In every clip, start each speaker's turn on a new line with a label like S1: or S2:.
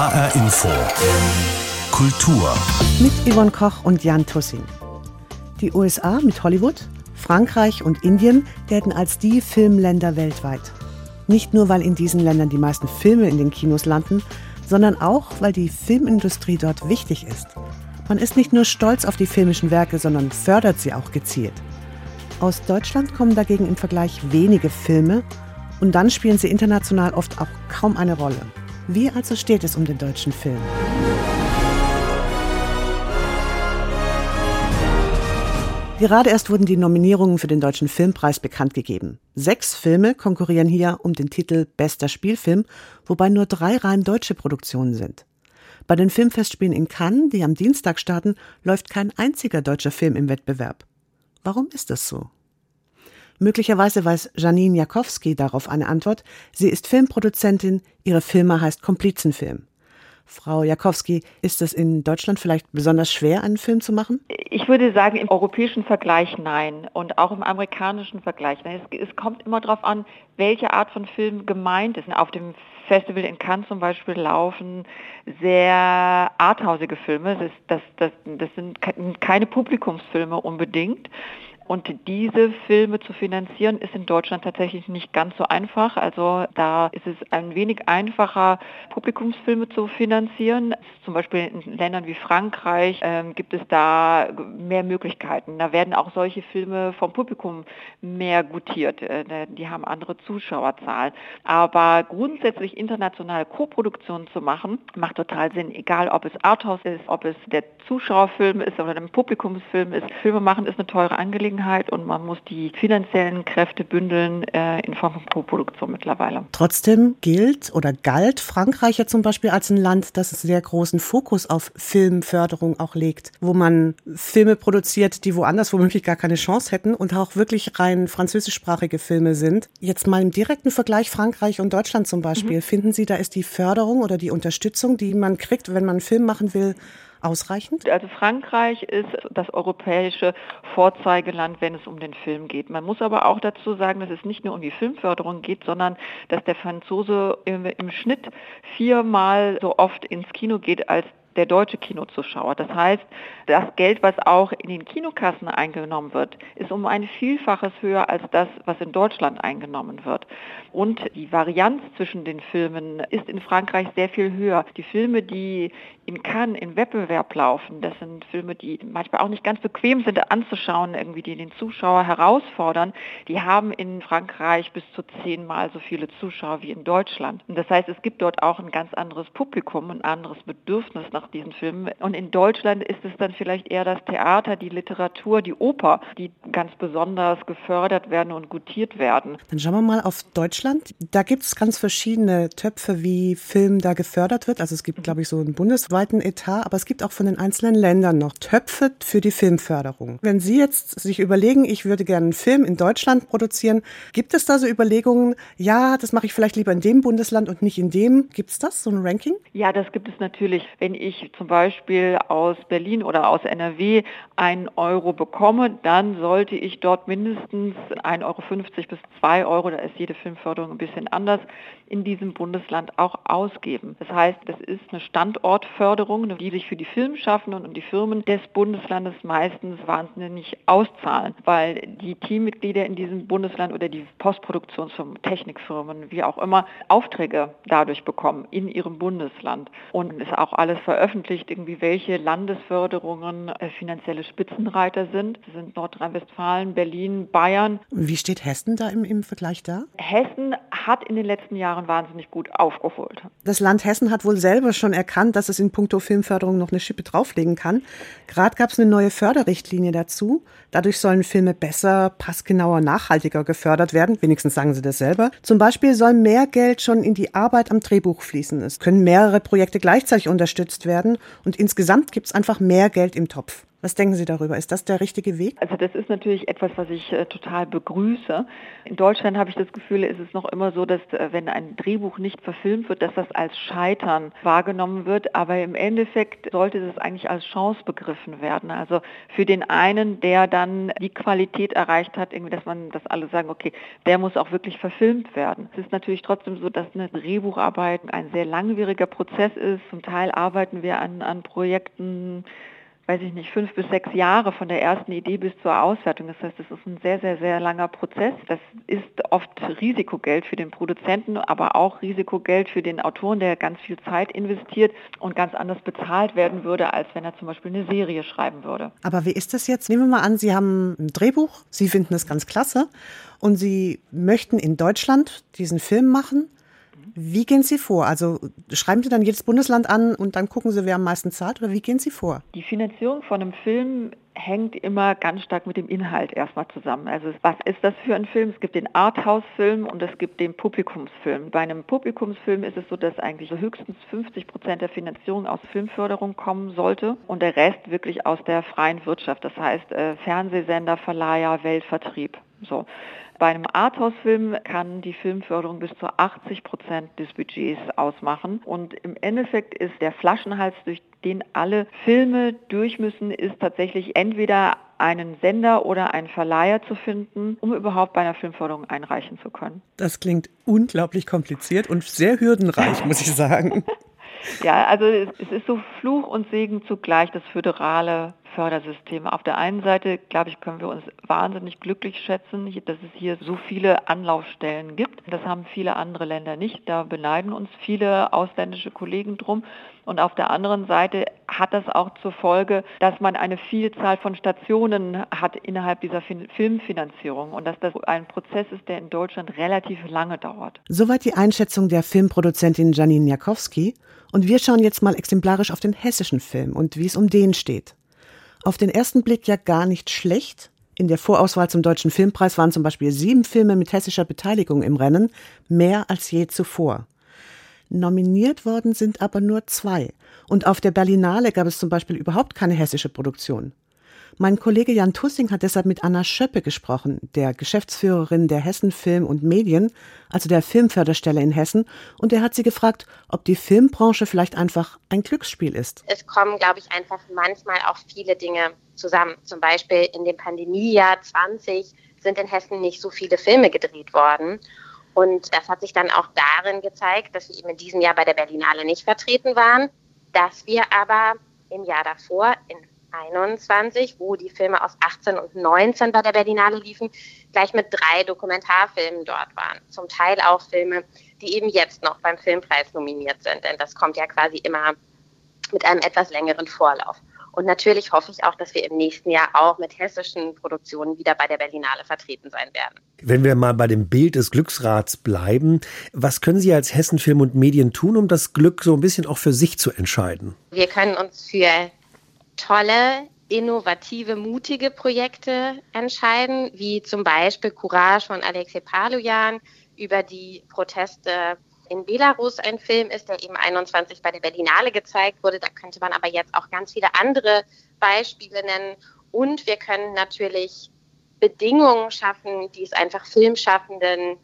S1: HR Info. Kultur.
S2: Mit Yvonne Koch und Jan Tussing. Die USA mit Hollywood, Frankreich und Indien gelten als die Filmländer weltweit. Nicht nur, weil in diesen Ländern die meisten Filme in den Kinos landen, sondern auch, weil die Filmindustrie dort wichtig ist. Man ist nicht nur stolz auf die filmischen Werke, sondern fördert sie auch gezielt. Aus Deutschland kommen dagegen im Vergleich wenige Filme und dann spielen sie international oft auch kaum eine Rolle. Wie also steht es um den deutschen Film? Gerade erst wurden die Nominierungen für den Deutschen Filmpreis bekannt gegeben. Sechs Filme konkurrieren hier um den Titel Bester Spielfilm, wobei nur drei rein deutsche Produktionen sind. Bei den Filmfestspielen in Cannes, die am Dienstag starten, läuft kein einziger deutscher Film im Wettbewerb. Warum ist das so? Möglicherweise weiß Janine Jakowski darauf eine Antwort. Sie ist Filmproduzentin, ihre Firma heißt Komplizenfilm. Frau Jakowski, ist es in Deutschland vielleicht besonders schwer, einen Film zu machen?
S3: Ich würde sagen, im europäischen Vergleich nein und auch im amerikanischen Vergleich. Es, es kommt immer darauf an, welche Art von Film gemeint ist. Auf dem Festival in Cannes zum Beispiel laufen sehr arthausige Filme. Das, das, das, das sind keine Publikumsfilme unbedingt. Und diese Filme zu finanzieren, ist in Deutschland tatsächlich nicht ganz so einfach. Also da ist es ein wenig einfacher, Publikumsfilme zu finanzieren. Zum Beispiel in Ländern wie Frankreich ähm, gibt es da mehr Möglichkeiten. Da werden auch solche Filme vom Publikum mehr gutiert. Äh, die haben andere Zuschauerzahlen. Aber grundsätzlich internationale Koproduktionen zu machen, macht total Sinn. Egal, ob es Arthouse ist, ob es der Zuschauerfilm ist oder ein Publikumsfilm ist. Filme machen ist eine teure Angelegenheit. Angelegenheit und man muss die finanziellen Kräfte bündeln äh, in Form von Co-Produktion mittlerweile.
S2: Trotzdem gilt oder galt Frankreich ja zum Beispiel als ein Land, das sehr großen Fokus auf Filmförderung auch legt, wo man Filme produziert, die woanders womöglich gar keine Chance hätten und auch wirklich rein französischsprachige Filme sind. Jetzt mal im direkten Vergleich Frankreich und Deutschland zum Beispiel. Mhm. Finden Sie, da ist die Förderung oder die Unterstützung, die man kriegt, wenn man einen Film machen will, ausreichend?
S3: Also Frankreich ist das europäische Vorzeigeland, wenn es um den Film geht. Man muss aber auch dazu sagen, dass es nicht nur um die Filmförderung geht, sondern dass der Franzose im, im Schnitt viermal so oft ins Kino geht als der deutsche Kinozuschauer. Das heißt, das Geld, was auch in den Kinokassen eingenommen wird, ist um ein Vielfaches höher als das, was in Deutschland eingenommen wird. Und die Varianz zwischen den Filmen ist in Frankreich sehr viel höher. Die Filme, die in Cannes im Wettbewerb laufen, das sind Filme, die manchmal auch nicht ganz bequem sind anzuschauen, irgendwie die den Zuschauer herausfordern, die haben in Frankreich bis zu zehnmal so viele Zuschauer wie in Deutschland. Und das heißt, es gibt dort auch ein ganz anderes Publikum, ein anderes Bedürfnis nach diesen Filmen. Und in Deutschland ist es dann vielleicht eher das Theater, die Literatur, die Oper, die ganz besonders gefördert werden und gutiert werden.
S2: Dann schauen wir mal auf Deutschland. Da gibt es ganz verschiedene Töpfe, wie Film da gefördert wird. Also es gibt, glaube ich, so einen bundesweiten Etat, aber es gibt auch von den einzelnen Ländern noch Töpfe für die Filmförderung. Wenn Sie jetzt sich überlegen, ich würde gerne einen Film in Deutschland produzieren, gibt es da so Überlegungen, ja, das mache ich vielleicht lieber in dem Bundesland und nicht in dem? Gibt es das, so ein Ranking?
S3: Ja, das gibt es natürlich. Wenn ich ich zum Beispiel aus Berlin oder aus NRW einen Euro bekomme, dann sollte ich dort mindestens 1,50 Euro bis 2 Euro, da ist jede Filmförderung ein bisschen anders, in diesem Bundesland auch ausgeben. Das heißt, das ist eine Standortförderung, die sich für die Filmschaffenden und die Firmen des Bundeslandes meistens wahnsinnig auszahlen, weil die Teammitglieder in diesem Bundesland oder die Postproduktionsfirmen, Technikfirmen, wie auch immer, Aufträge dadurch bekommen in ihrem Bundesland. Und ist auch alles veröffentlicht veröffentlicht, irgendwie welche Landesförderungen äh, finanzielle Spitzenreiter sind. Das sind Nordrhein-Westfalen, Berlin, Bayern.
S2: Wie steht Hessen da im, im Vergleich da?
S3: Hessen hat in den letzten Jahren wahnsinnig gut aufgeholt.
S2: Das Land Hessen hat wohl selber schon erkannt, dass es in puncto Filmförderung noch eine Schippe drauflegen kann. Gerade gab es eine neue Förderrichtlinie dazu. Dadurch sollen Filme besser, passgenauer, nachhaltiger gefördert werden. Wenigstens sagen sie das selber. Zum Beispiel soll mehr Geld schon in die Arbeit am Drehbuch fließen. Es können mehrere Projekte gleichzeitig unterstützt werden und insgesamt gibt es einfach mehr Geld im Topf. Was denken Sie darüber? Ist das der richtige Weg?
S3: Also das ist natürlich etwas, was ich äh, total begrüße. In Deutschland habe ich das Gefühl, ist es noch immer so, dass äh, wenn ein Drehbuch nicht verfilmt wird, dass das als Scheitern wahrgenommen wird. Aber im Endeffekt sollte das eigentlich als Chance begriffen werden. Also für den einen, der dann die Qualität erreicht hat, irgendwie, dass man, dass alle sagen, okay, der muss auch wirklich verfilmt werden. Es ist natürlich trotzdem so, dass eine Drehbucharbeit ein sehr langwieriger Prozess ist. Zum Teil arbeiten wir an, an Projekten, weiß ich nicht, fünf bis sechs Jahre von der ersten Idee bis zur Auswertung. Das heißt, es ist ein sehr, sehr, sehr langer Prozess. Das ist oft Risikogeld für den Produzenten, aber auch Risikogeld für den Autoren, der ganz viel Zeit investiert und ganz anders bezahlt werden würde, als wenn er zum Beispiel eine Serie schreiben würde.
S2: Aber wie ist das jetzt? Nehmen wir mal an, Sie haben ein Drehbuch, Sie finden es ganz klasse und Sie möchten in Deutschland diesen Film machen wie gehen Sie vor? Also schreiben Sie dann jedes Bundesland an und dann gucken Sie, wer am meisten zahlt oder wie gehen Sie vor?
S3: Die Finanzierung von einem Film hängt immer ganz stark mit dem Inhalt erstmal zusammen. Also was ist das für ein Film? Es gibt den Arthouse-Film und es gibt den Publikumsfilm. Bei einem Publikumsfilm ist es so, dass eigentlich so höchstens 50 Prozent der Finanzierung aus Filmförderung kommen sollte und der Rest wirklich aus der freien Wirtschaft. Das heißt äh, Fernsehsender, Verleiher, Weltvertrieb. So. Bei einem Arthouse-Film kann die Filmförderung bis zu 80 Prozent des Budgets ausmachen. Und im Endeffekt ist der Flaschenhals, durch den alle Filme durch müssen, ist tatsächlich entweder einen Sender oder einen Verleiher zu finden, um überhaupt bei einer Filmförderung einreichen zu können.
S2: Das klingt unglaublich kompliziert und sehr hürdenreich, muss ich sagen.
S3: Ja, also es ist so Fluch und Segen zugleich, das föderale Fördersystem. Auf der einen Seite, glaube ich, können wir uns wahnsinnig glücklich schätzen, dass es hier so viele Anlaufstellen gibt. Das haben viele andere Länder nicht. Da beneiden uns viele ausländische Kollegen drum. Und auf der anderen Seite hat das auch zur Folge, dass man eine Vielzahl von Stationen hat innerhalb dieser Filmfinanzierung und dass das ein Prozess ist, der in Deutschland relativ lange dauert.
S2: Soweit die Einschätzung der Filmproduzentin Janine Jakowski. Und wir schauen jetzt mal exemplarisch auf den hessischen Film und wie es um den steht. Auf den ersten Blick ja gar nicht schlecht. In der Vorauswahl zum Deutschen Filmpreis waren zum Beispiel sieben Filme mit hessischer Beteiligung im Rennen, mehr als je zuvor. Nominiert worden sind aber nur zwei. Und auf der Berlinale gab es zum Beispiel überhaupt keine hessische Produktion. Mein Kollege Jan Tussing hat deshalb mit Anna Schöppe gesprochen, der Geschäftsführerin der Hessen Film und Medien, also der Filmförderstelle in Hessen, und er hat sie gefragt, ob die Filmbranche vielleicht einfach ein Glücksspiel ist.
S4: Es kommen, glaube ich, einfach manchmal auch viele Dinge zusammen. Zum Beispiel in dem Pandemiejahr 20 sind in Hessen nicht so viele Filme gedreht worden. Und das hat sich dann auch darin gezeigt, dass wir eben in diesem Jahr bei der Berlinale nicht vertreten waren, dass wir aber im Jahr davor in 21, wo die Filme aus 18 und 19 bei der Berlinale liefen, gleich mit drei Dokumentarfilmen dort waren. Zum Teil auch Filme, die eben jetzt noch beim Filmpreis nominiert sind, denn das kommt ja quasi immer mit einem etwas längeren Vorlauf. Und natürlich hoffe ich auch, dass wir im nächsten Jahr auch mit hessischen Produktionen wieder bei der Berlinale vertreten sein werden.
S5: Wenn wir mal bei dem Bild des Glücksrats bleiben, was können Sie als Hessen Film und Medien tun, um das Glück so ein bisschen auch für sich zu entscheiden?
S4: Wir können uns für tolle, innovative, mutige Projekte entscheiden, wie zum Beispiel Courage von Alexei Palujan über die Proteste in Belarus ein Film ist, der eben 21 bei der Berlinale gezeigt wurde. Da könnte man aber jetzt auch ganz viele andere Beispiele nennen. Und wir können natürlich Bedingungen schaffen, die es einfach Filmschaffenden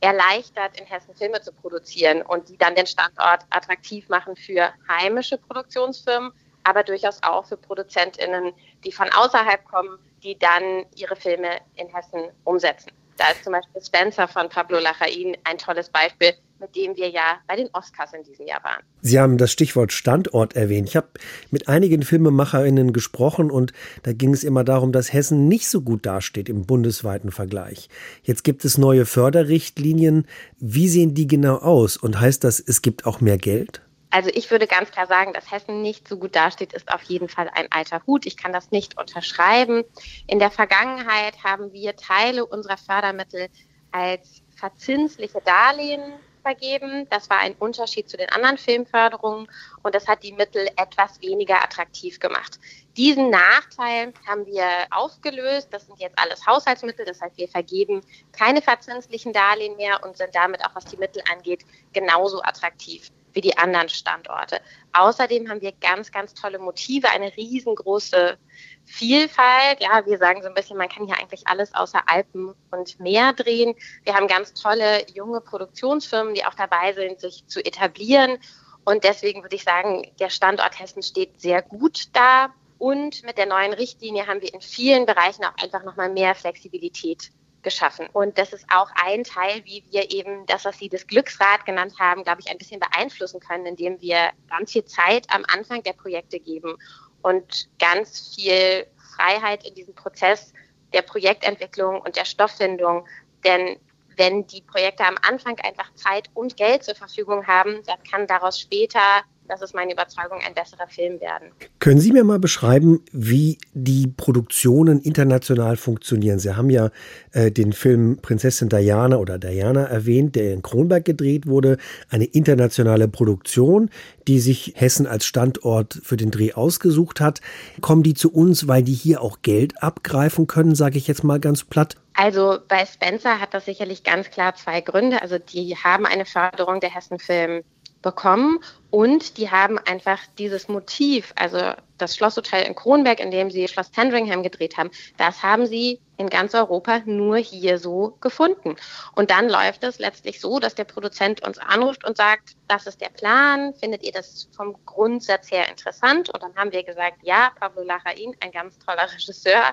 S4: erleichtert, in Hessen Filme zu produzieren und die dann den Standort attraktiv machen für heimische Produktionsfirmen, aber durchaus auch für ProduzentInnen, die von außerhalb kommen, die dann ihre Filme in Hessen umsetzen. Da ist zum Beispiel Spencer von Pablo Larraín ein tolles Beispiel, mit dem wir ja bei den Oscars in diesem Jahr waren.
S5: Sie haben das Stichwort Standort erwähnt. Ich habe mit einigen Filmemacherinnen gesprochen und da ging es immer darum, dass Hessen nicht so gut dasteht im bundesweiten Vergleich. Jetzt gibt es neue Förderrichtlinien. Wie sehen die genau aus? Und heißt das, es gibt auch mehr Geld?
S4: Also ich würde ganz klar sagen, dass Hessen nicht so gut dasteht, ist auf jeden Fall ein alter Hut. Ich kann das nicht unterschreiben. In der Vergangenheit haben wir Teile unserer Fördermittel als verzinsliche Darlehen vergeben. Das war ein Unterschied zu den anderen Filmförderungen und das hat die Mittel etwas weniger attraktiv gemacht. Diesen Nachteil haben wir aufgelöst. Das sind jetzt alles Haushaltsmittel. Das heißt, wir vergeben keine verzinslichen Darlehen mehr und sind damit auch, was die Mittel angeht, genauso attraktiv wie die anderen Standorte. Außerdem haben wir ganz, ganz tolle Motive, eine riesengroße Vielfalt. Ja, wir sagen so ein bisschen, man kann hier eigentlich alles außer Alpen und Meer drehen. Wir haben ganz tolle junge Produktionsfirmen, die auch dabei sind, sich zu etablieren. Und deswegen würde ich sagen, der Standort Hessen steht sehr gut da. Und mit der neuen Richtlinie haben wir in vielen Bereichen auch einfach nochmal mehr Flexibilität geschaffen. Und das ist auch ein Teil, wie wir eben das, was Sie das Glücksrad genannt haben, glaube ich, ein bisschen beeinflussen können, indem wir ganz viel Zeit am Anfang der Projekte geben und ganz viel Freiheit in diesem Prozess der Projektentwicklung und der Stofffindung. Denn wenn die Projekte am Anfang einfach Zeit und Geld zur Verfügung haben, dann kann daraus später das ist meine Überzeugung, ein besserer Film werden.
S5: Können Sie mir mal beschreiben, wie die Produktionen international funktionieren? Sie haben ja äh, den Film Prinzessin Diana oder Diana erwähnt, der in Kronberg gedreht wurde. Eine internationale Produktion, die sich Hessen als Standort für den Dreh ausgesucht hat. Kommen die zu uns, weil die hier auch Geld abgreifen können, sage ich jetzt mal ganz platt?
S4: Also bei Spencer hat das sicherlich ganz klar zwei Gründe. Also die haben eine Förderung der Hessen Film bekommen und die haben einfach dieses Motiv, also das Schlosshotel in Kronberg, in dem sie Schloss Sandringham gedreht haben, das haben sie in ganz Europa nur hier so gefunden. Und dann läuft es letztlich so, dass der Produzent uns anruft und sagt, das ist der Plan, findet ihr das vom Grundsatz her interessant? Und dann haben wir gesagt, ja, Pablo Larraín, ein ganz toller Regisseur,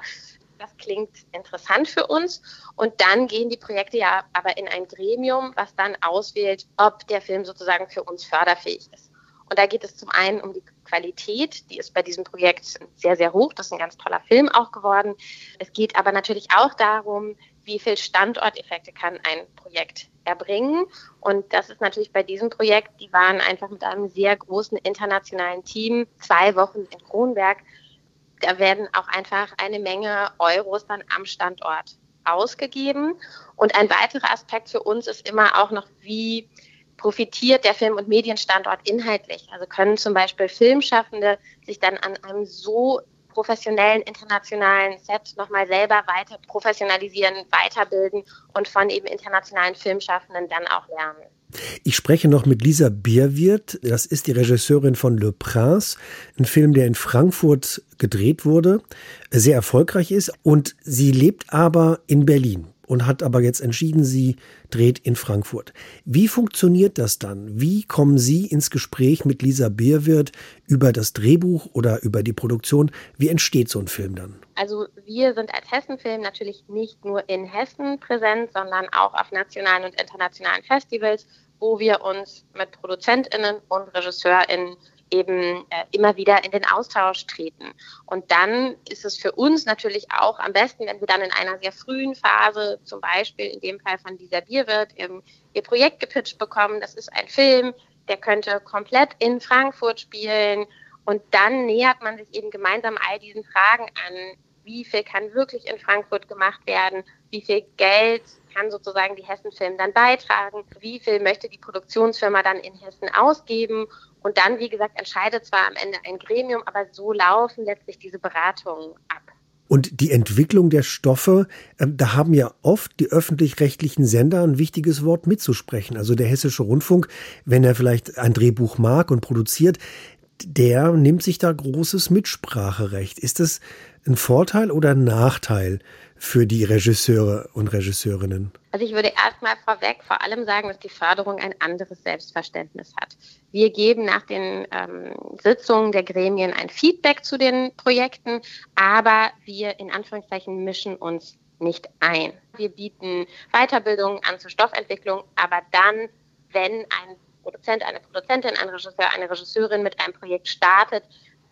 S4: das klingt interessant für uns. Und dann gehen die Projekte ja aber in ein Gremium, was dann auswählt, ob der Film sozusagen für uns förderfähig ist. Und da geht es zum einen um die Qualität, die ist bei diesem Projekt sehr, sehr hoch. Das ist ein ganz toller Film auch geworden. Es geht aber natürlich auch darum, wie viel Standorteffekte kann ein Projekt erbringen. Und das ist natürlich bei diesem Projekt, die waren einfach mit einem sehr großen internationalen Team zwei Wochen in Kronberg da werden auch einfach eine Menge Euros dann am Standort ausgegeben. Und ein weiterer Aspekt für uns ist immer auch noch, wie profitiert der Film- und Medienstandort inhaltlich. Also können zum Beispiel Filmschaffende sich dann an einem so professionellen internationalen Set nochmal selber weiter professionalisieren, weiterbilden und von eben internationalen Filmschaffenden dann auch lernen.
S5: Ich spreche noch mit Lisa Bierwirth. Das ist die Regisseurin von Le Prince, ein Film, der in Frankfurt gedreht wurde, sehr erfolgreich ist. Und sie lebt aber in Berlin und hat aber jetzt entschieden, sie dreht in Frankfurt. Wie funktioniert das dann? Wie kommen Sie ins Gespräch mit Lisa Bierwirth über das Drehbuch oder über die Produktion? Wie entsteht so ein Film dann?
S4: Also wir sind als Hessenfilm natürlich nicht nur in Hessen präsent, sondern auch auf nationalen und internationalen Festivals, wo wir uns mit Produzentinnen und Regisseurinnen eben äh, immer wieder in den Austausch treten. Und dann ist es für uns natürlich auch am besten, wenn wir dann in einer sehr frühen Phase, zum Beispiel in dem Fall von dieser Bierwirt, ihr, ihr Projekt gepitcht bekommen. Das ist ein Film, der könnte komplett in Frankfurt spielen. Und dann nähert man sich eben gemeinsam all diesen Fragen an. Wie viel kann wirklich in Frankfurt gemacht werden? Wie viel Geld kann sozusagen die Hessenfilm dann beitragen? Wie viel möchte die Produktionsfirma dann in Hessen ausgeben? Und dann, wie gesagt, entscheidet zwar am Ende ein Gremium, aber so laufen letztlich diese Beratungen ab.
S5: Und die Entwicklung der Stoffe, äh, da haben ja oft die öffentlich-rechtlichen Sender ein wichtiges Wort mitzusprechen. Also der Hessische Rundfunk, wenn er vielleicht ein Drehbuch mag und produziert, der nimmt sich da großes Mitspracherecht. Ist das ein Vorteil oder ein Nachteil für die Regisseure und Regisseurinnen?
S4: Also ich würde erstmal vorweg vor allem sagen, dass die Förderung ein anderes Selbstverständnis hat. Wir geben nach den ähm, Sitzungen der Gremien ein Feedback zu den Projekten, aber wir in Anführungszeichen mischen uns nicht ein. Wir bieten Weiterbildungen an zur Stoffentwicklung, aber dann, wenn ein Produzent, eine Produzentin, ein Regisseur, eine Regisseurin mit einem Projekt startet,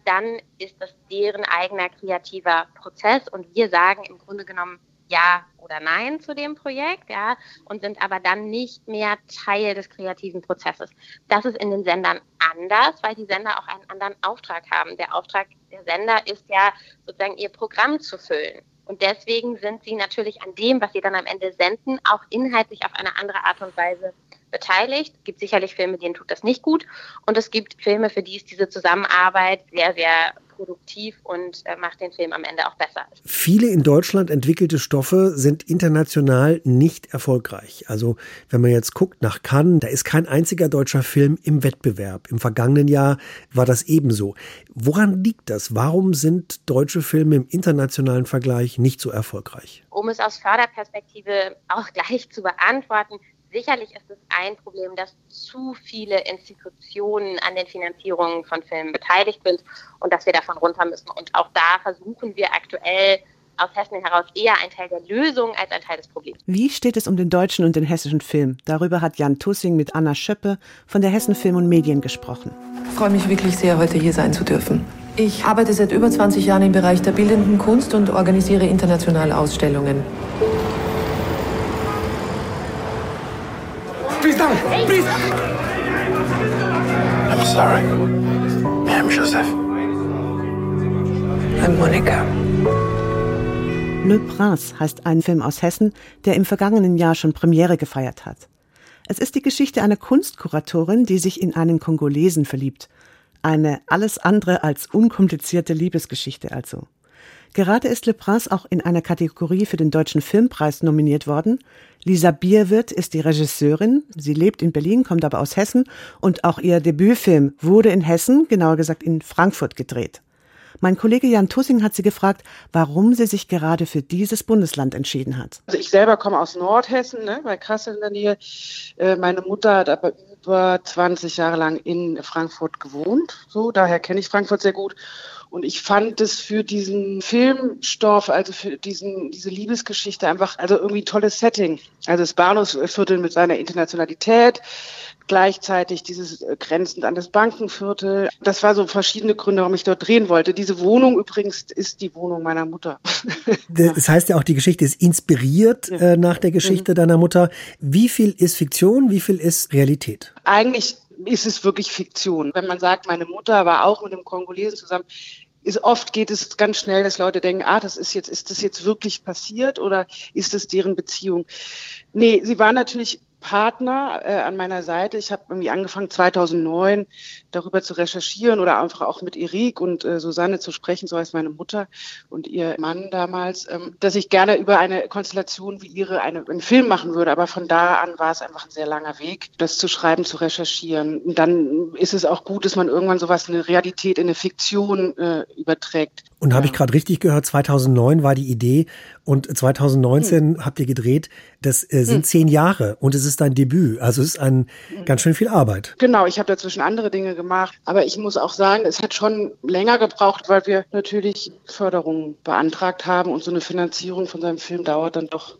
S4: dann ist das deren eigener kreativer Prozess und wir sagen im Grunde genommen ja oder nein zu dem Projekt, ja, und sind aber dann nicht mehr Teil des kreativen Prozesses. Das ist in den Sendern anders, weil die Sender auch einen anderen Auftrag haben. Der Auftrag der Sender ist ja sozusagen ihr Programm zu füllen. Und deswegen sind sie natürlich an dem, was sie dann am Ende senden, auch inhaltlich auf eine andere Art und Weise beteiligt. Es gibt sicherlich Filme, denen tut das nicht gut. Und es gibt Filme, für die ist diese Zusammenarbeit sehr, sehr produktiv und äh, macht den Film am Ende auch besser.
S5: Viele in Deutschland entwickelte Stoffe sind international nicht erfolgreich. Also wenn man jetzt guckt nach Cannes, da ist kein einziger deutscher Film im Wettbewerb. Im vergangenen Jahr war das ebenso. Woran liegt das? Warum sind deutsche Filme im internationalen Vergleich nicht so erfolgreich?
S4: Um es aus Förderperspektive auch gleich zu beantworten, Sicherlich ist es ein Problem, dass zu viele Institutionen an den Finanzierungen von Filmen beteiligt sind und dass wir davon runter müssen. Und auch da versuchen wir aktuell aus Hessen heraus eher ein Teil der Lösung als ein Teil des Problems.
S2: Wie steht es um den deutschen und den hessischen Film? Darüber hat Jan Tussing mit Anna Schöppe von der Hessen Film und Medien gesprochen.
S6: Ich freue mich wirklich sehr, heute hier sein zu dürfen. Ich arbeite seit über 20 Jahren im Bereich der bildenden Kunst und organisiere internationale Ausstellungen.
S1: Sorry. I'm Joseph.
S6: I'm Monika.
S2: Le Prince heißt ein Film aus Hessen, der im vergangenen Jahr schon Premiere gefeiert hat. Es ist die Geschichte einer Kunstkuratorin, die sich in einen Kongolesen verliebt. Eine alles andere als unkomplizierte Liebesgeschichte also. Gerade ist Le Prince auch in einer Kategorie für den Deutschen Filmpreis nominiert worden. Lisa Bierwirth ist die Regisseurin. Sie lebt in Berlin, kommt aber aus Hessen und auch ihr Debütfilm wurde in Hessen, genauer gesagt in Frankfurt gedreht. Mein Kollege Jan Tussing hat sie gefragt, warum sie sich gerade für dieses Bundesland entschieden hat.
S7: Also ich selber komme aus Nordhessen, ne, bei Kassel in der Nähe. Äh, meine Mutter hat aber über 20 Jahre lang in Frankfurt gewohnt. So, daher kenne ich Frankfurt sehr gut. Und ich fand es für diesen Filmstoff, also für diesen, diese Liebesgeschichte einfach, also irgendwie ein tolles Setting. Also das Bahnhofsviertel mit seiner Internationalität, gleichzeitig dieses äh, grenzend an das Bankenviertel. Das war so verschiedene Gründe, warum ich dort drehen wollte. Diese Wohnung übrigens ist die Wohnung meiner Mutter.
S5: Das heißt ja auch, die Geschichte ist inspiriert ja. äh, nach der Geschichte mhm. deiner Mutter. Wie viel ist Fiktion, wie viel ist Realität?
S7: Eigentlich ist es wirklich Fiktion. Wenn man sagt, meine Mutter war auch mit einem Kongolesen zusammen, ist oft geht es ganz schnell, dass Leute denken, ah, das ist jetzt, ist das jetzt wirklich passiert oder ist das deren Beziehung? Nee, sie war natürlich Partner äh, an meiner Seite. Ich habe irgendwie angefangen 2009 darüber zu recherchieren oder einfach auch mit Erik und äh, Susanne zu sprechen, so heißt meine Mutter und ihr Mann damals, ähm, dass ich gerne über eine Konstellation wie ihre eine, einen Film machen würde. Aber von da an war es einfach ein sehr langer Weg, das zu schreiben, zu recherchieren. Und dann ist es auch gut, dass man irgendwann sowas in eine Realität, in eine Fiktion äh, überträgt.
S5: Und habe ich gerade richtig gehört, 2009 war die Idee und 2019 hm. habt ihr gedreht. Das äh, sind hm. zehn Jahre und es ist dein Debüt. Also es ist ein ganz schön viel Arbeit.
S7: Genau, ich habe dazwischen andere Dinge gemacht. Aber ich muss auch sagen, es hat schon länger gebraucht, weil wir natürlich Förderungen beantragt haben und so eine Finanzierung von seinem Film dauert dann doch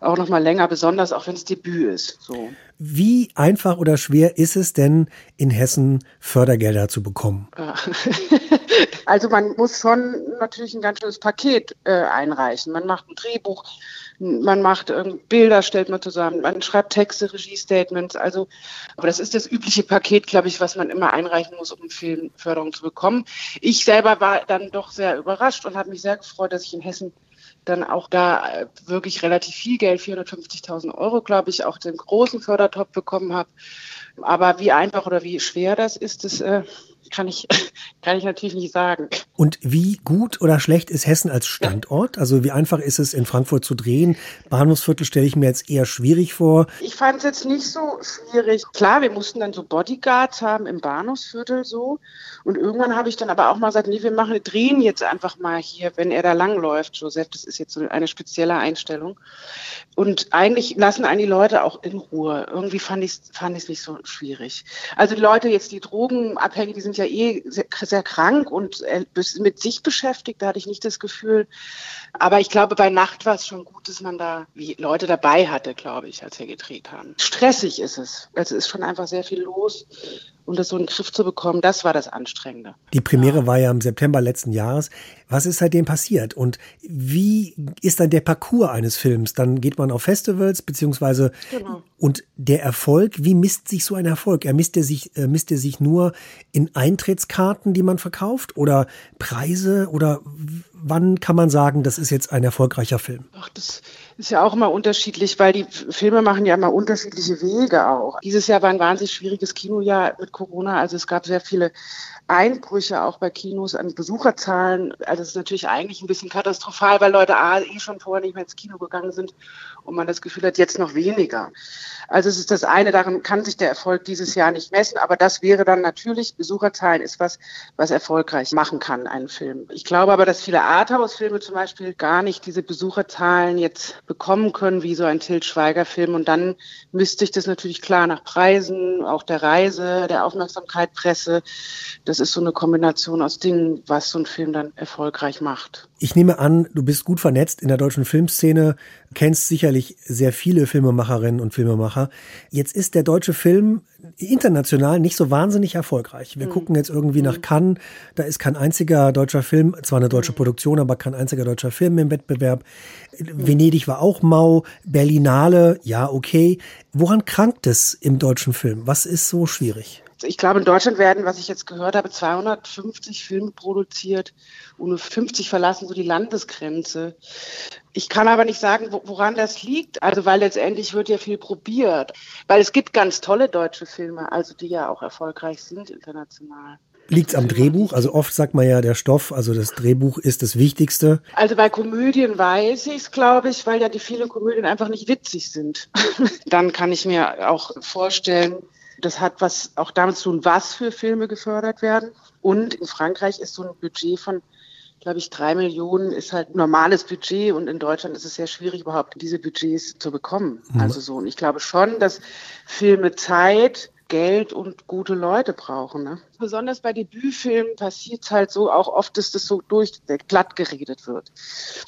S7: auch noch mal länger, besonders auch wenn es Debüt ist. So.
S5: Wie einfach oder schwer ist es denn, in Hessen Fördergelder zu bekommen?
S7: also man muss schon natürlich ein ganz schönes Paket äh, einreichen. Man macht ein Drehbuch, man macht äh, Bilder, stellt man zusammen, man schreibt Texte, Regiestatements. Also, aber das ist das übliche Paket, glaube ich, was man immer einreichen muss, um Filmförderung zu bekommen. Ich selber war dann doch sehr überrascht und habe mich sehr gefreut, dass ich in Hessen dann auch da äh, wirklich relativ viel Geld, 450.000 Euro, glaube ich, auch den großen Fördertopf bekommen habe. Aber wie einfach oder wie schwer das ist, das äh, kann ich, kann ich natürlich nicht sagen.
S5: Und wie gut oder schlecht ist Hessen als Standort? Also wie einfach ist es in Frankfurt zu drehen? Bahnhofsviertel stelle ich mir jetzt eher schwierig vor.
S7: Ich fand es jetzt nicht so schwierig. Klar, wir mussten dann so Bodyguards haben im Bahnhofsviertel so. Und irgendwann habe ich dann aber auch mal gesagt, nee, wir machen, drehen jetzt einfach mal hier, wenn er da langläuft. Joseph, das ist jetzt so eine spezielle Einstellung. Und eigentlich lassen einen die Leute auch in Ruhe. Irgendwie fand ich es fand nicht so schwierig. Also die Leute jetzt, die Drogenabhängigen, die sind ja eh sehr, sehr krank und äh, mit sich beschäftigt. Da hatte ich nicht das Gefühl. Aber ich glaube, bei Nacht war es schon gut, dass man da Leute dabei hatte, glaube ich, als wir gedreht haben. Stressig ist es. Also es ist schon einfach sehr viel los und das so in den Griff zu bekommen, das war das Anstrengende.
S5: Die Premiere ja. war ja im September letzten Jahres. Was ist seitdem passiert und wie ist dann der Parcours eines Films? Dann geht man auf Festivals beziehungsweise genau. und der Erfolg, wie misst sich so ein Erfolg? Er misst er sich, äh, misst er sich nur in Eintrittskarten, die man verkauft oder Preise oder wann kann man sagen, das ist jetzt ein erfolgreicher Film?
S7: Ach, das ist ja auch immer unterschiedlich, weil die Filme machen ja immer unterschiedliche Wege auch. Dieses Jahr war ein wahnsinnig schwieriges Kinojahr mit Corona. Also es gab sehr viele Einbrüche auch bei Kinos an Besucherzahlen. Also es ist natürlich eigentlich ein bisschen katastrophal, weil Leute A, eh schon vorher nicht mehr ins Kino gegangen sind und man das Gefühl hat, jetzt noch weniger. Also es ist das eine, daran kann sich der Erfolg dieses Jahr nicht messen, aber das wäre dann natürlich, Besucherzahlen ist was, was erfolgreich machen kann, einen Film. Ich glaube aber, dass viele Arthouse-Filme zum Beispiel gar nicht diese Besucherzahlen jetzt bekommen können, wie so ein Til Schweiger-Film. Und dann müsste ich das natürlich klar nach Preisen, auch der Reise, der Aufmerksamkeit, Presse. Das ist so eine Kombination aus Dingen, was so ein Film dann erfolgreich macht.
S5: Ich nehme an, du bist gut vernetzt in der deutschen Filmszene, kennst sicherlich sehr viele Filmemacherinnen und Filmemacher. Jetzt ist der deutsche Film international nicht so wahnsinnig erfolgreich. Wir mhm. gucken jetzt irgendwie nach mhm. Cannes, da ist kein einziger deutscher Film, zwar eine deutsche mhm. Produktion, aber kein einziger deutscher Film im Wettbewerb. Mhm. Venedig war auch mau, Berlinale, ja, okay. Woran krankt es im deutschen Film? Was ist so schwierig?
S7: Ich glaube, in Deutschland werden, was ich jetzt gehört habe, 250 Filme produziert und nur 50 verlassen so die Landesgrenze. Ich kann aber nicht sagen, woran das liegt. Also, weil letztendlich wird ja viel probiert. Weil es gibt ganz tolle deutsche Filme, also die ja auch erfolgreich sind international.
S5: Liegt es am Drehbuch? Also oft sagt man ja, der Stoff, also das Drehbuch ist das Wichtigste.
S7: Also bei Komödien weiß ich es, glaube ich, weil ja die vielen Komödien einfach nicht witzig sind. Dann kann ich mir auch vorstellen, das hat was auch damit zu tun, was für Filme gefördert werden. Und in Frankreich ist so ein Budget von, glaube ich, drei Millionen ist halt normales Budget und in Deutschland ist es sehr schwierig, überhaupt diese Budgets zu bekommen. Mhm. Also so. Und ich glaube schon, dass Filme Zeit, Geld und gute Leute brauchen. Ne? Besonders bei Debütfilmen passiert es halt so auch oft, dass das so durch glatt geredet wird.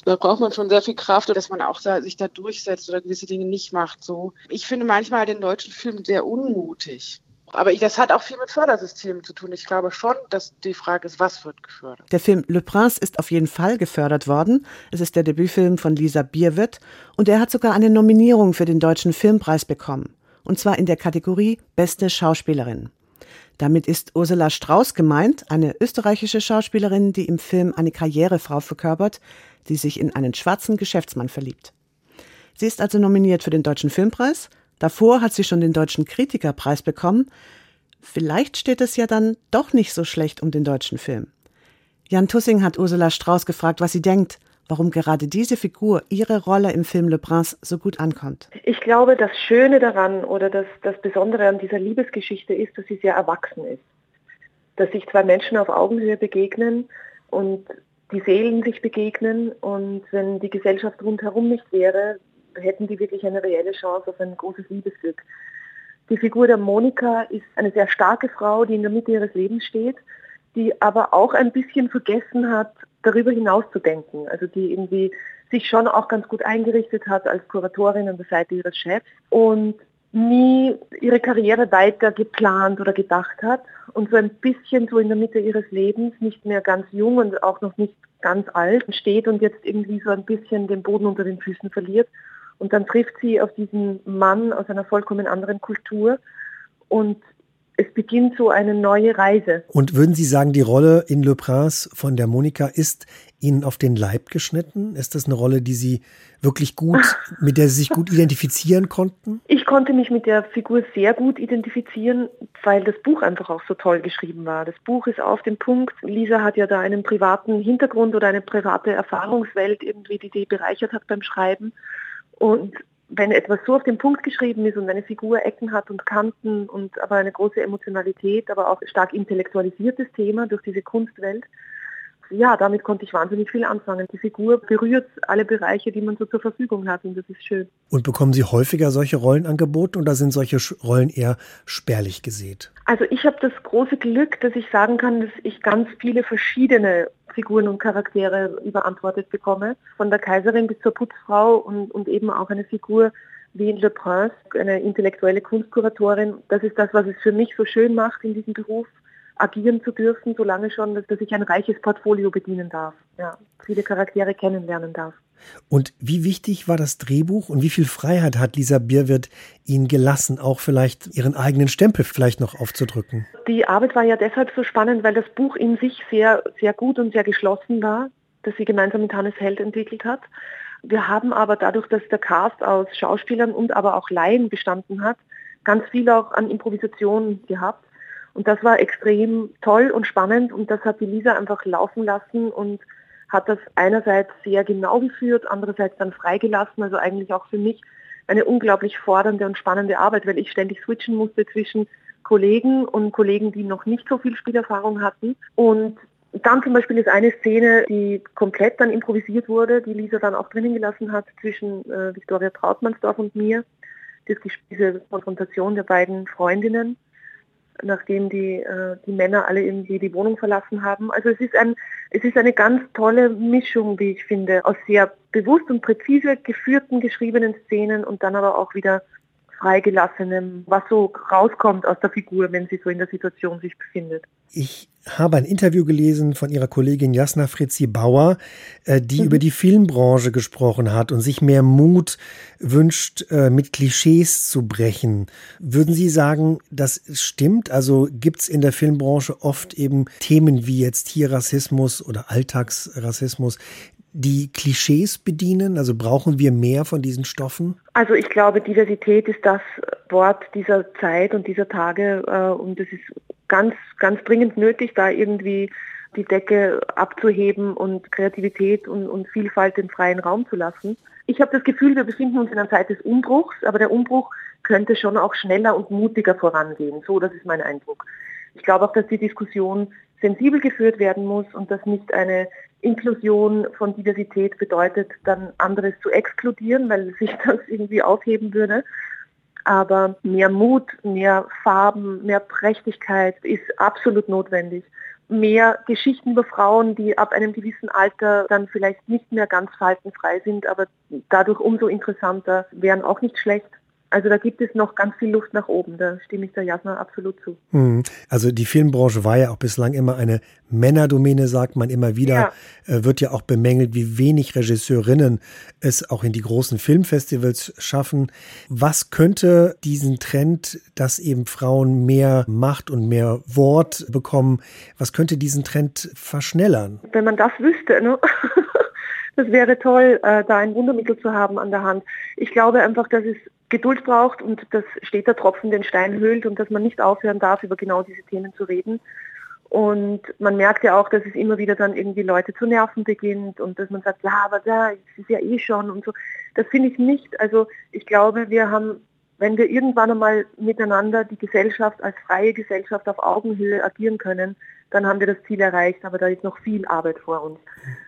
S7: Da braucht man schon sehr viel Kraft, dass man auch da, sich da durchsetzt oder gewisse Dinge nicht macht. So, ich finde manchmal den deutschen Film sehr unmutig. Aber das hat auch viel mit Fördersystemen zu tun. Ich glaube schon, dass die Frage ist, was wird gefördert.
S2: Der Film Le Prince ist auf jeden Fall gefördert worden. Es ist der Debütfilm von Lisa Bierwitt und er hat sogar eine Nominierung für den Deutschen Filmpreis bekommen und zwar in der Kategorie Beste Schauspielerin. Damit ist Ursula Strauß gemeint, eine österreichische Schauspielerin, die im Film eine Karrierefrau verkörpert, die sich in einen schwarzen Geschäftsmann verliebt. Sie ist also nominiert für den Deutschen Filmpreis. Davor hat sie schon den Deutschen Kritikerpreis bekommen. Vielleicht steht es ja dann doch nicht so schlecht um den deutschen Film. Jan Tussing hat Ursula Strauß gefragt, was sie denkt warum gerade diese Figur, ihre Rolle im Film Le Prince so gut ankommt?
S8: Ich glaube, das Schöne daran oder das, das Besondere an dieser Liebesgeschichte ist, dass sie sehr erwachsen ist. Dass sich zwei Menschen auf Augenhöhe begegnen und die Seelen sich begegnen und wenn die Gesellschaft rundherum nicht wäre, hätten die wirklich eine reelle Chance auf ein großes Liebesglück. Die Figur der Monika ist eine sehr starke Frau, die in der Mitte ihres Lebens steht, die aber auch ein bisschen vergessen hat, darüber hinaus zu denken. Also die irgendwie sich schon auch ganz gut eingerichtet hat als Kuratorin an der Seite ihres Chefs und nie ihre Karriere weiter geplant oder gedacht hat und so ein bisschen so in der Mitte ihres Lebens, nicht mehr ganz jung und auch noch nicht ganz alt, steht und jetzt irgendwie so ein bisschen den Boden unter den Füßen verliert. Und dann trifft sie auf diesen Mann aus einer vollkommen anderen Kultur und es beginnt so eine neue Reise.
S5: Und würden Sie sagen, die Rolle in Le Prince von der Monika ist Ihnen auf den Leib geschnitten? Ist das eine Rolle, die Sie wirklich gut, mit der Sie sich gut identifizieren konnten?
S8: Ich konnte mich mit der Figur sehr gut identifizieren, weil das Buch einfach auch so toll geschrieben war. Das Buch ist auf den Punkt. Lisa hat ja da einen privaten Hintergrund oder eine private Erfahrungswelt irgendwie, die sie bereichert hat beim Schreiben. Und wenn etwas so auf den Punkt geschrieben ist und eine Figur Ecken hat und Kanten und aber eine große Emotionalität, aber auch stark intellektualisiertes Thema durch diese Kunstwelt, ja, damit konnte ich wahnsinnig viel anfangen. Die Figur berührt alle Bereiche, die man so zur Verfügung hat und das ist schön.
S5: Und bekommen Sie häufiger solche Rollen angeboten oder sind solche Rollen eher spärlich gesät?
S8: Also ich habe das große Glück, dass ich sagen kann, dass ich ganz viele verschiedene Figuren und Charaktere überantwortet bekomme. Von der Kaiserin bis zur Putzfrau und, und eben auch eine Figur wie in Le Prince, eine intellektuelle Kunstkuratorin. Das ist das, was es für mich so schön macht in diesem Beruf agieren zu dürfen, solange schon, dass, ich ein reiches Portfolio bedienen darf. Ja, viele Charaktere kennenlernen darf.
S5: Und wie wichtig war das Drehbuch und wie viel Freiheit hat Lisa Bierwirt Ihnen gelassen, auch vielleicht Ihren eigenen Stempel vielleicht noch aufzudrücken?
S8: Die Arbeit war ja deshalb so spannend, weil das Buch in sich sehr, sehr gut und sehr geschlossen war. das sie gemeinsam mit Hannes Held entwickelt hat. Wir haben aber dadurch, dass der Cast aus Schauspielern und aber auch Laien bestanden hat, ganz viel auch an Improvisation gehabt. Und das war extrem toll und spannend und das hat die Lisa einfach laufen lassen und hat das einerseits sehr genau geführt, andererseits dann freigelassen, also eigentlich auch für mich eine unglaublich fordernde und spannende Arbeit, weil ich ständig switchen musste zwischen Kollegen und Kollegen, die noch nicht so viel Spielerfahrung hatten. Und dann zum Beispiel ist eine Szene, die komplett dann improvisiert wurde, die Lisa dann auch drinnen gelassen hat zwischen äh, Viktoria Trautmannsdorf und mir. Diese Konfrontation der beiden Freundinnen, nachdem die, äh, die Männer alle irgendwie die Wohnung verlassen haben. Also es ist, ein, es ist eine ganz tolle Mischung, wie ich finde, aus sehr bewusst und präzise geführten, geschriebenen Szenen und dann aber auch wieder Freigelassenem, was so rauskommt aus der Figur, wenn sie so in der Situation sich befindet.
S5: Ich habe ein Interview gelesen von ihrer Kollegin Jasna Fritzi Bauer, äh, die mhm. über die Filmbranche gesprochen hat und sich mehr Mut wünscht, äh, mit Klischees zu brechen. Würden Sie sagen, das stimmt? Also gibt es in der Filmbranche oft eben Themen wie jetzt hier Rassismus oder Alltagsrassismus, die Klischees bedienen? Also brauchen wir mehr von diesen Stoffen?
S8: Also ich glaube, Diversität ist das Wort dieser Zeit und dieser Tage äh, und es ist ganz, ganz dringend nötig, da irgendwie die Decke abzuheben und Kreativität und, und Vielfalt den freien Raum zu lassen. Ich habe das Gefühl, wir befinden uns in einer Zeit des Umbruchs, aber der Umbruch könnte schon auch schneller und mutiger vorangehen. So, das ist mein Eindruck. Ich glaube auch, dass die Diskussion sensibel geführt werden muss und dass nicht eine Inklusion von Diversität bedeutet, dann anderes zu exkludieren, weil sich das irgendwie aufheben würde. Aber mehr Mut, mehr Farben, mehr Prächtigkeit ist absolut notwendig. Mehr Geschichten über Frauen, die ab einem gewissen Alter dann vielleicht nicht mehr ganz faltenfrei sind, aber dadurch umso interessanter, wären auch nicht schlecht. Also da gibt es noch ganz viel Luft nach oben, da stimme ich der Jasna absolut zu.
S5: Hm. Also die Filmbranche war ja auch bislang immer eine Männerdomäne, sagt man immer wieder. Ja. Äh, wird ja auch bemängelt, wie wenig Regisseurinnen es auch in die großen Filmfestivals schaffen. Was könnte diesen Trend, dass eben Frauen mehr Macht und mehr Wort bekommen, was könnte diesen Trend verschnellern?
S8: Wenn man das wüsste, ne? Das wäre toll, äh, da ein Wundermittel zu haben an der Hand. Ich glaube einfach, dass es Geduld braucht und dass der Tropfen den Stein höhlt und dass man nicht aufhören darf, über genau diese Themen zu reden. Und man merkt ja auch, dass es immer wieder dann irgendwie Leute zu nerven beginnt und dass man sagt, ja, aber da ist ja eh schon und so. Das finde ich nicht. Also ich glaube, wir haben, wenn wir irgendwann einmal miteinander die Gesellschaft als freie Gesellschaft auf Augenhöhe agieren können, dann haben wir das Ziel erreicht, aber da ist noch viel Arbeit vor uns.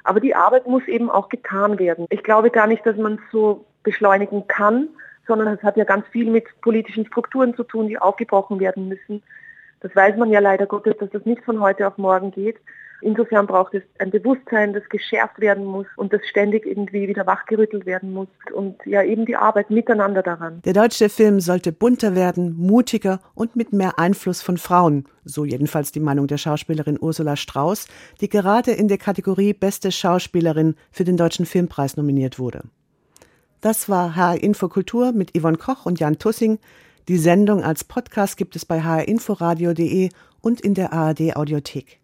S8: Aber die Arbeit muss eben auch getan werden. Ich glaube gar nicht, dass man so beschleunigen kann, sondern es hat ja ganz viel mit politischen Strukturen zu tun, die aufgebrochen werden müssen. Das weiß man ja leider Gottes, dass das nicht von heute auf morgen geht. Insofern braucht es ein Bewusstsein, das geschärft werden muss und das ständig irgendwie wieder wachgerüttelt werden muss und ja eben die Arbeit miteinander daran.
S2: Der deutsche Film sollte bunter werden, mutiger und mit mehr Einfluss von Frauen, so jedenfalls die Meinung der Schauspielerin Ursula Strauß, die gerade in der Kategorie Beste Schauspielerin für den Deutschen Filmpreis nominiert wurde. Das war HR Infokultur mit Yvonne Koch und Jan Tussing. Die Sendung als Podcast gibt es bei hrinforadio.de und in der ARD Audiothek.